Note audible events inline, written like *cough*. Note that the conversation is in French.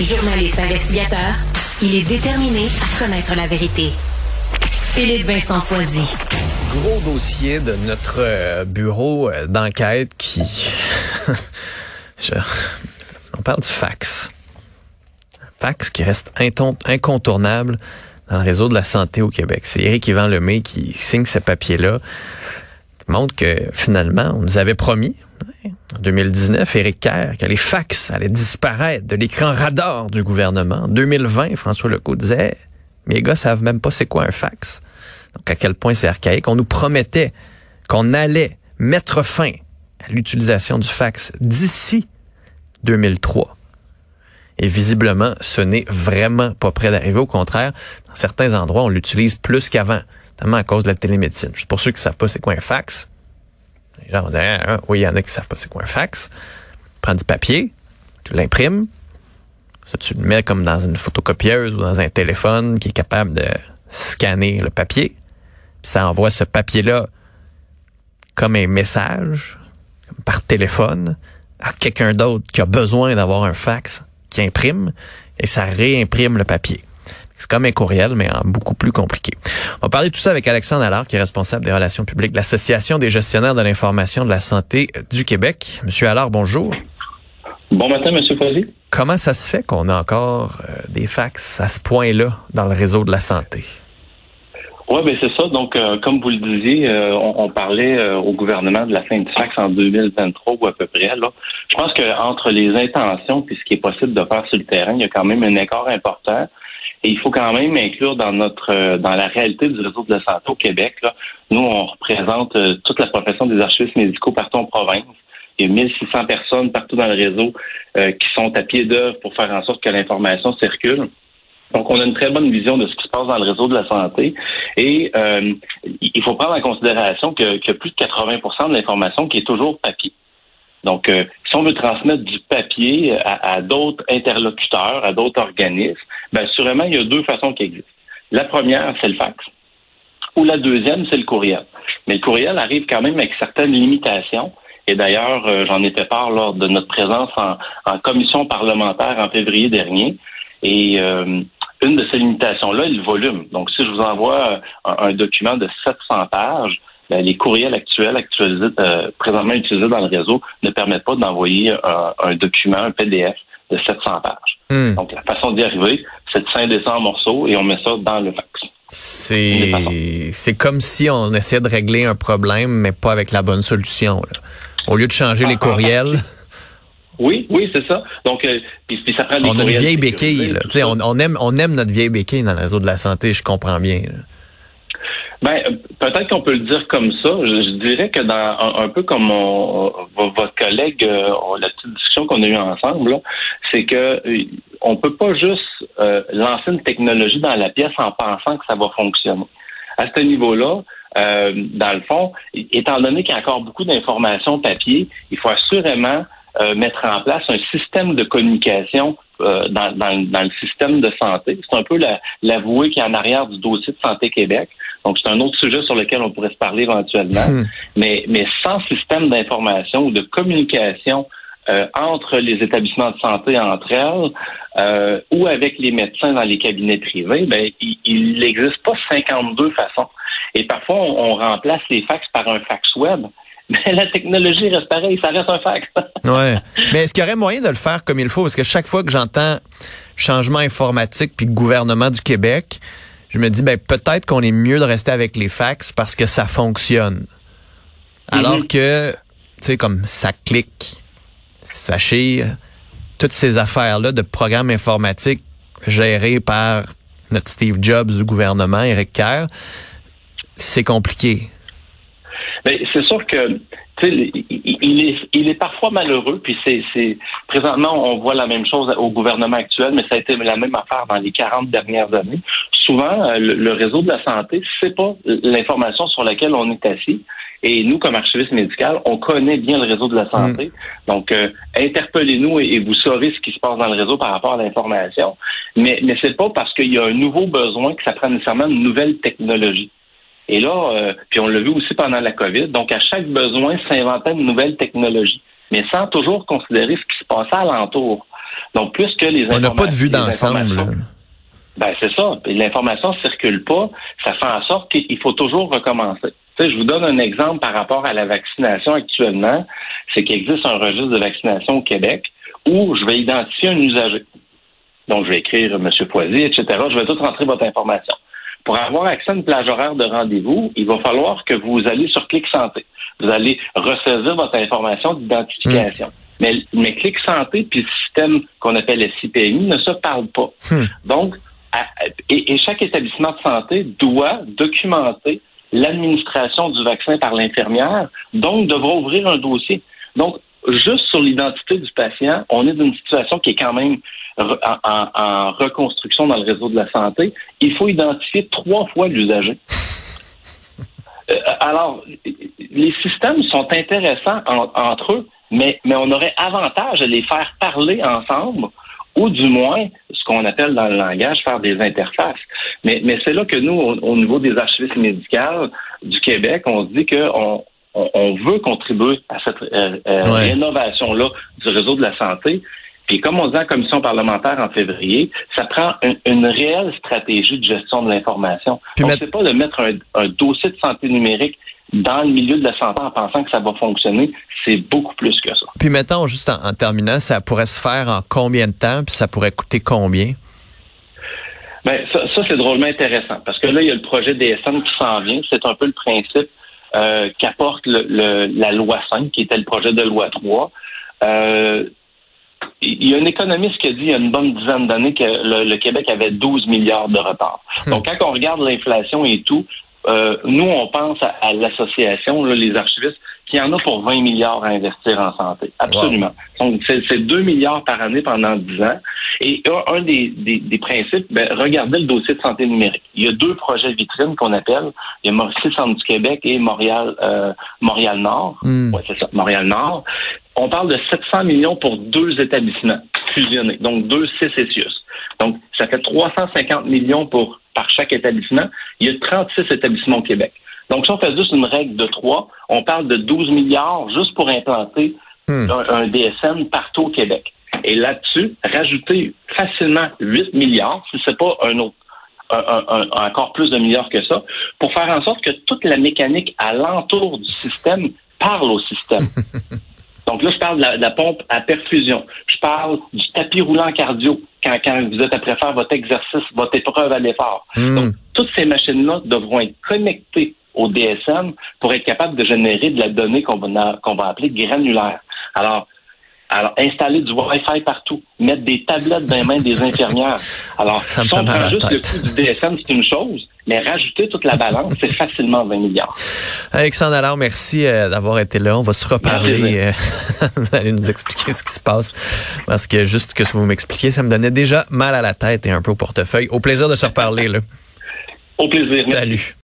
Journaliste investigateur, il est déterminé à connaître la vérité. Philippe Vincent Foisy. Gros dossier de notre euh, bureau euh, d'enquête qui... *laughs* On parle du fax. fax qui reste incontournable dans le réseau de la santé au Québec. C'est Éric Yvan Lemay qui signe ce papier-là, montre que finalement, on nous avait promis, en 2019, Éric Kerr, que les fax allaient disparaître de l'écran radar du gouvernement. En 2020, François Legault disait, les gars savent même pas c'est quoi un fax. Donc, à quel point c'est archaïque. On nous promettait qu'on allait mettre fin à l'utilisation du fax d'ici 2003. Et visiblement, ce n'est vraiment pas près d'arriver. Au contraire, dans certains endroits, on l'utilise plus qu'avant, notamment à cause de la télémédecine. Juste pour ceux qui savent pas c'est quoi un fax. Les gens vont dire, ah, oui, il y en a qui savent pas c'est quoi un fax. Prends du papier, tu l'imprimes, ça, tu le mets comme dans une photocopieuse ou dans un téléphone qui est capable de scanner le papier. Puis ça envoie ce papier-là comme un message, par téléphone, à quelqu'un d'autre qui a besoin d'avoir un fax qui imprime et ça réimprime le papier. C'est comme un courriel, mais en beaucoup plus compliqué. On va parler de tout ça avec Alexandre Allard, qui est responsable des relations publiques de l'Association des gestionnaires de l'information de la santé du Québec. Monsieur Allard, bonjour. Bon matin, Monsieur Fauzi. Comment ça se fait qu'on a encore euh, des fax à ce point-là dans le réseau de la santé? Oui, ben c'est ça. Donc, euh, comme vous le disiez, euh, on, parlait au gouvernement de la fin du fax en 2023 ou à peu près. Là. Je pense qu'entre les intentions et ce qui est possible de faire sur le terrain, il y a quand même un écart important. Et il faut quand même inclure dans notre dans la réalité du réseau de la santé au Québec. Là, nous, on représente toute la profession des archivistes médicaux partout en province. Il y a 1600 personnes partout dans le réseau euh, qui sont à pied d'œuvre pour faire en sorte que l'information circule. Donc, on a une très bonne vision de ce qui se passe dans le réseau de la santé. Et euh, il faut prendre en considération y a plus de 80% de l'information qui est toujours papier. Donc, euh, si on veut transmettre du papier à, d'autres interlocuteurs, à d'autres organismes, bien, sûrement, il y a deux façons qui existent. La première, c'est le fax. Ou la deuxième, c'est le courriel. Mais le courriel arrive quand même avec certaines limitations. Et d'ailleurs, euh, j'en ai fait part lors de notre présence en, commission parlementaire en février dernier. Et euh, une de ces limitations-là est le volume. Donc, si je vous envoie euh, un, document de 700 pages, les courriels actuels actualisés, présentement utilisés dans le réseau ne permettent pas d'envoyer un, document, un PDF de 700 pages. Hmm. Donc, la façon d'y arriver, c'est de scinder ça en morceaux et on met ça dans le fax. C'est, c'est comme si on essayait de régler un problème, mais pas avec la bonne solution. Là au lieu de changer les courriels. Oui, oui, c'est ça. Donc, euh, puis, ça prend des On a une vieille béquille. Là. On, on, aime, on aime notre vieille béquille dans le réseau de la santé, je comprends bien. Ben, peut-être qu'on peut le dire comme ça. Je, dirais que dans un, peu comme votre collègue, euh, la petite discussion qu'on a eue ensemble, c'est que euh, on peut pas juste lancer une technologie dans la pièce en pensant que ça va fonctionner. À ce niveau-là, euh, dans le fond, étant donné qu'il y a encore beaucoup d'informations papier, il faut assurément euh, mettre en place un système de communication euh, dans, le système de santé. C'est un peu l'avoué qui est en arrière du dossier de Santé Québec. Donc, c'est un autre sujet sur lequel on pourrait se parler éventuellement. Hmm. Mais, mais sans système d'information ou de communication entre les établissements de santé entre elles ou avec les médecins dans les cabinets privés, ben, il n'existe pas 52 façons et parfois, on, remplace les fax par un fax web. *laughs* Mais la technologie reste pareille, ça reste un fax. *laughs* ouais. Mais est-ce qu'il y aurait moyen de le faire comme il faut? Parce que chaque fois que j'entends changement informatique puis gouvernement du Québec, je me dis ben peut-être qu'on est mieux de rester avec les fax parce que ça fonctionne. Alors mhm. que, tu sais, comme ça clique, sachez, toutes ces affaires-là de programmes informatiques gérés par notre Steve Jobs du gouvernement, Eric Kerr, c'est compliqué. Mais c'est sûr que il est, il est parfois malheureux, puis c'est, présentement, on voit la même chose au gouvernement actuel, mais ça a été la même affaire dans les 40 dernières années. Souvent, euh, le, réseau de la santé, c'est pas l'information sur laquelle on est assis. Et nous, comme archiviste médical, on connaît bien le réseau de la santé. Mm. Donc, euh, interpellez-nous et, vous saurez ce qui se passe dans le réseau par rapport à l'information. Mais, mais c'est pas parce qu'il y a un nouveau besoin que ça prend nécessairement une nouvelle technologie. Et là, euh, puis on l'a vu aussi pendant la COVID, donc à chaque besoin, s'inventait une nouvelle technologie, mais sans toujours considérer ce qui se passait alentour. Donc, puisque les On n'a pas de vue d'ensemble. Ben, c'est ça. L'information circule pas. Ça fait en sorte qu'il faut toujours recommencer. Tu sais, je vous donne un exemple par rapport à la vaccination actuellement. C'est qu'il existe un registre de vaccination au Québec où je vais identifier un usager. Donc, je vais écrire M. Poisy, etc. Je vais tout rentrer votre information. Pour avoir accès à une plage horaire de rendez-vous, il va falloir que vous alliez sur Clic Santé. Vous allez ressaisir votre information d'identification. Hmm. Mais, mais Clic Santé puis le système qu'on appelle SIPMI ne se parlent pas. Hmm. Donc, et, et, chaque établissement de santé doit documenter l'administration du vaccin par l'infirmière, donc devra ouvrir un dossier. Donc, juste sur l'identité du patient, on est dans une situation qui est quand même en, reconstruction dans le réseau de la santé. Il faut identifier trois fois l'usager. *laughs* Euh, alors, les systèmes sont intéressants entre eux, mais, mais on aurait avantage à les faire parler ensemble ou du moins, qu'on appelle dans le langage, faire des interfaces. Mais, mais c'est là que nous, au, niveau des archivistes médicales du Québec, on se dit qu'on on, veut contribuer à cette euh, euh, rénovation-là du réseau de la santé. Puis comme on dit en commission parlementaire en février, ça prend une, réelle stratégie de gestion de l'information. Donc, c'est pas de mettre un, dossier de santé numérique dans le milieu de la santé en pensant que ça va fonctionner, c'est beaucoup plus que ça. Puis mettons, juste en, terminant, ça pourrait se faire en combien de temps, puis ça pourrait coûter combien? Ben, ça, c'est drôlement intéressant, parce que là, il y a le projet DSM qui s'en vient. C'est un peu le principe euh, qu'apporte la loi 5, qui était le projet de loi 3. Euh, il y a un économiste qui a dit il y a une bonne dizaine d'années que le, Québec avait 12 milliards de retard. Hmm. Donc, quand on regarde l'inflation et tout, euh, nous, on pense à, l'association, les archivistes, qui en a pour 20 milliards à investir en santé. Absolument. Donc, c'est 2 milliards par année pendant 10 ans. Et un, des, des, principes, ben, regardez le dossier de santé numérique. Il y a deux projets vitrines qu'on appelle. Il y a Mauricie Centre du Québec et Montréal, euh, Montréal Nord. Hmm. Ouais, c'est ça, Montréal Nord. On parle de 700 millions pour deux établissements fusionnés, donc deux CCCIUS. Donc, ça fait 350 millions pour par chaque établissement. Il y a 36 établissements au Québec. Donc, si on fait juste une règle de trois, on parle de 12 milliards juste pour implanter hmm. un, DSN partout au Québec. Et là-dessus, rajouter facilement 8 milliards, si c'est pas un autre encore plus de milliards que ça, pour faire en sorte que toute la mécanique alentour du système parle au système. *laughs* Donc là, je parle de la, pompe à perfusion. Je parle du tapis roulant cardio quand, quand vous êtes après faire votre exercice, votre épreuve à l'effort. Hmm. Donc, toutes ces machines-là devront être connectées au DSM pour être capable de générer de la donnée qu'on va, qu'on va appeler granulaire. Alors, alors, installer du Wi-Fi partout, mettre des tablettes dans les mains des infirmières. *laughs* Alors, si on prend juste le coût du DSM, c'est une chose, mais rajouter toute la balance, c'est facilement 20 milliards. Alexandre Allard, merci euh, d'avoir été là. On va se reparler. Euh, *laughs* vous allez nous expliquer ce qui se passe. Parce que juste que ce que vous m'expliquiez, ça me donnait déjà mal à la tête et un peu au portefeuille. Au plaisir de se reparler. Là. Au plaisir. Salut.